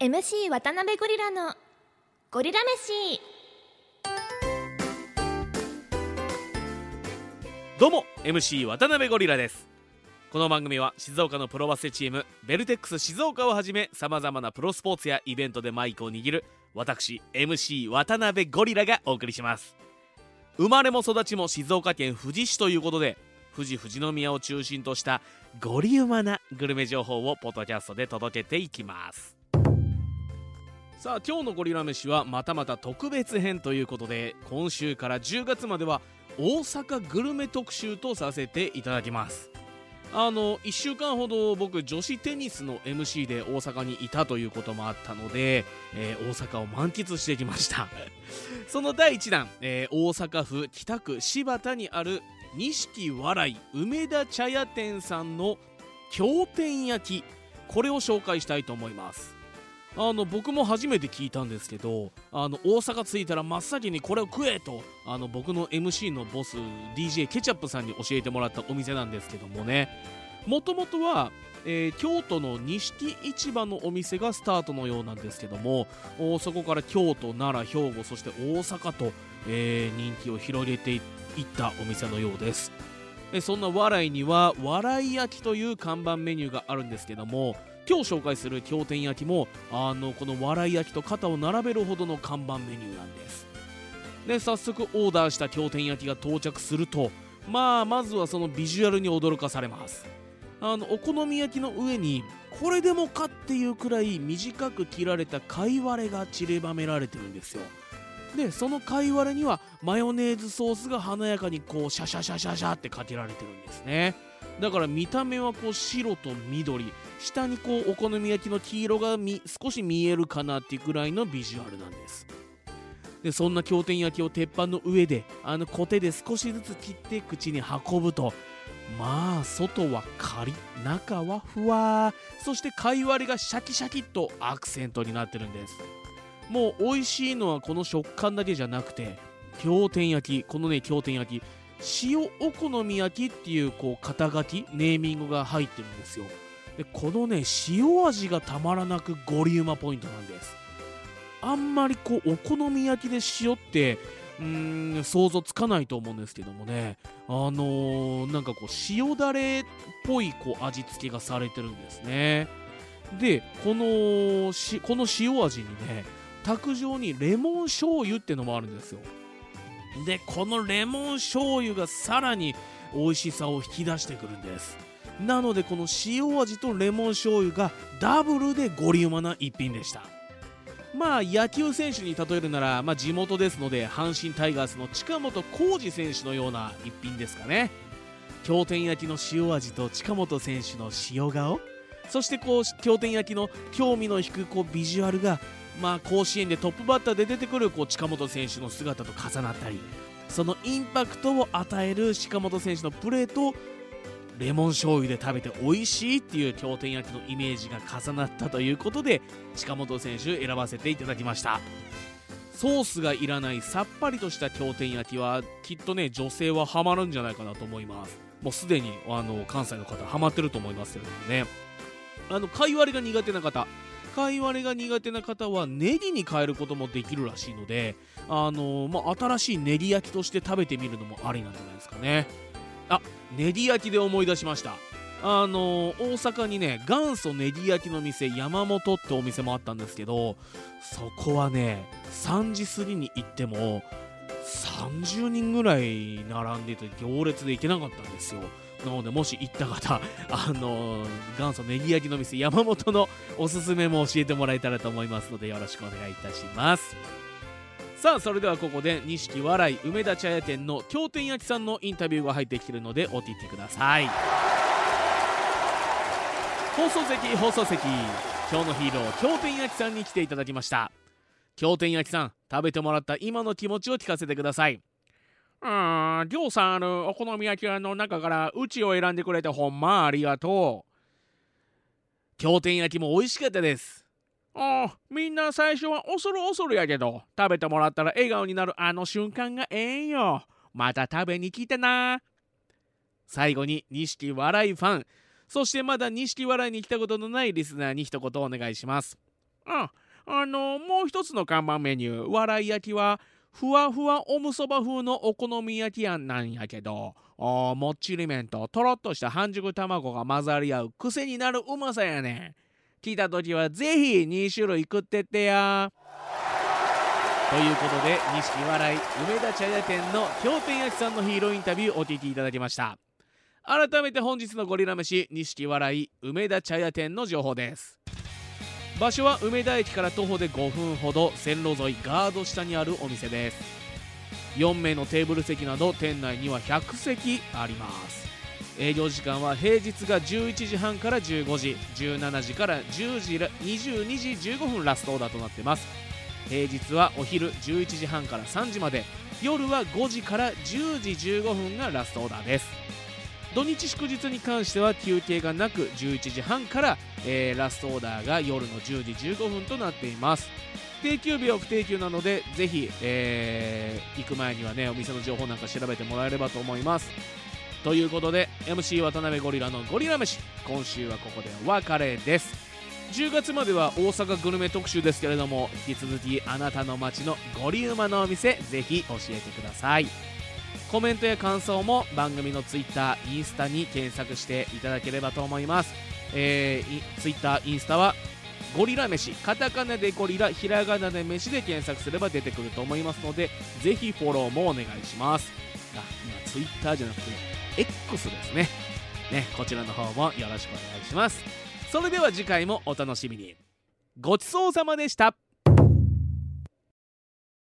MC 渡辺ゴリラのゴリラ飯。どうも MC 渡辺ゴリラです。この番組は静岡のプロバスケチームベルテックス静岡をはじめさまざまなプロスポーツやイベントでマイクを握る私 MC 渡辺ゴリラがお送りします。生まれも育ちも静岡県富士市ということで富士富士宮を中心としたゴリウマなグルメ情報をポッドキャストで届けていきます。さあ今日のゴリラ飯はまたまた特別編ということで今週から10月までは大阪グルメ特集とさせていただきます。あの1週間ほど僕女子テニスの MC で大阪にいたということもあったので、えー、大阪を満喫してきました。その第1弾、えー、大阪府北区柴田にある錦笑い梅田茶屋店さんの経典焼き。これを紹介したいと思います。あの僕も初めて聞いたんですけどあの大阪着いたら真っ先にこれを食えとあの僕の MC のボス DJ ケチャップさんに教えてもらったお店なんですけどもね。もともとは、えー、京都の錦市場のお店がスタートのようなんですけどもそこから京都奈良兵庫そして大阪と、えー、人気を広げていったお店のようです。そんな笑いには笑い焼きという看板メニューがあるんですけども今日紹介する経典焼きもあのこの笑い焼きと肩を並べるほどの看板メニューなんです。で早速オーダーした経典焼きが到着するとまあまずはそのビジュアルに驚かされます。あのお好み焼きの上にこれでもかっていうくらい短く切られた貝割れが散りばめられてるんですよ。でその貝割れにはマヨネーズソースが華やかにこうシャシャシャシャシャってかけられてるんですね。だから見た目はこう白と緑。下にこうお好み焼きの黄色が少し見えるかなっていうくらいのビジュアルなんです。でそんな経典焼きを鉄板の上であのコテで少しずつ切って口に運ぶとまあ外はカリ中はふわそして貝割りがシャキシャキっとアクセントになってるんです。もう美味しいのはこの食感だけじゃなくて経典焼きこのね経典焼き塩お好み焼きっていうこう肩書きネーミングが入ってるんですよ。でこのね塩味がたまらなくゴリウマポイントなんです。あんまりこうお好み焼きで塩ってうーん想像つかないと思うんですけどもね。あのー、なんかこう塩だれっぽいこう味付けがされてるんですね。でこのしこの塩味にね卓上にレモン醤油ってのもあるんですよ。でこのレモン醤油がさらに美味しさを引き出してくるんです。なのでこの塩味とレモン醤油がダブルでゴリウマな一品でした。まあ野球選手に例えるなら、まあ、地元ですので阪神タイガースの近本浩二選手のような一品ですかね。経典焼きの塩味と近本選手の塩顔。そしてこう経典焼きの興味の引くこうビジュアルがまあ甲子園でトップバッターで出てくるこう近本選手の姿と重なったりそのインパクトを与える近本選手のプレーとレモン醤油で食べて美味しいっていう経典焼きのイメージが重なったということで近本選手選ばせていただきましたソースがいらないさっぱりとした経典焼きはきっとね女性はハマるんじゃないかなと思います。もうすでにあの関西の方ハマってると思いますけどもね。あの貝割れが苦手な方貝割れが苦手な方はネギに変えることもできるらしいのであの、まあ、新しいネギ焼きとして食べてみるのもありなんじゃないですかね。あネギ焼きで思い出しました。あの大阪にね元祖ネギ焼きの店山本ってお店もあったんですけどそこはね3時過ぎに行っても30人ぐらい並んでて行列で行けなかったんですよ。なのでもし行った方 あの元祖ネギ焼きの店山本のおすすめも教えてもらえたらと思いますのでよろしくお願いいたします。さあそれではここで錦笑い梅田茶屋店の経典焼きさんのインタビューが入ってきてるのでお聞きください。放送席放送席。今日のヒーロー経典焼きさんに来ていただきました。経典焼きさん食べてもらった今の気持ちを聞かせてください。あー、ぎょうさんあるお好み焼き屋の中からうちを選んでくれてほんまありがとう。経典焼きも美味しかったです。ああ、みんな最初は恐る恐るやけど、食べてもらったら笑顔になるあの瞬間がええんよ。また食べに来てな。最後に、錦笑いファン、そしてまだ錦笑いに来たことのないリスナーに一言お願いします。ああのもう一つの看板メニュー笑い焼きはふわふわおむそば風のお好み焼きやんなんやけどおもっちり麺ととろっとした半熟卵が混ざり合う癖になるうまさやねん。聞いた時はぜひ2種類食ってってや。ということで錦笑い梅田茶屋店の氷点焼きさんのヒーローインタビューお聞きいただきました。改めて本日のゴリラ飯錦笑い梅田茶屋店の情報です。場所は梅田駅から徒歩で5分ほど線路沿いガード下にあるお店です。4名のテーブル席など店内には100席あります。営業時間は平日が11時半から15時17時から10時22時15分ラストオーダーとなってます。平日はお昼11時半から3時まで夜は5時から10時15分がラストオーダーです。土日祝日に関しては休憩がなく11時半から、えーラストオーダーが夜の10時15分となっています。定休日は不定休なのでぜひ、えー行く前にはねお店の情報なんか調べてもらえればと思います。ということで MC 渡辺ゴリラのゴリラ飯今週はここでお別れです。10月までは大阪グルメ特集ですけれども引き続きあなたの街のゴリウマのお店ぜひ教えてください。コメントや感想も番組の Twitter、インスタに検索していただければと思います、えー、い Twitter、インスタはゴリラ飯カタカナでゴリラひらがなで飯で検索すれば出てくると思いますのでぜひフォローもお願いします。あ今 Twitter じゃなくて X ですね。ねこちらの方もよろしくお願いします。それでは次回もお楽しみに。ごちそうさまでした。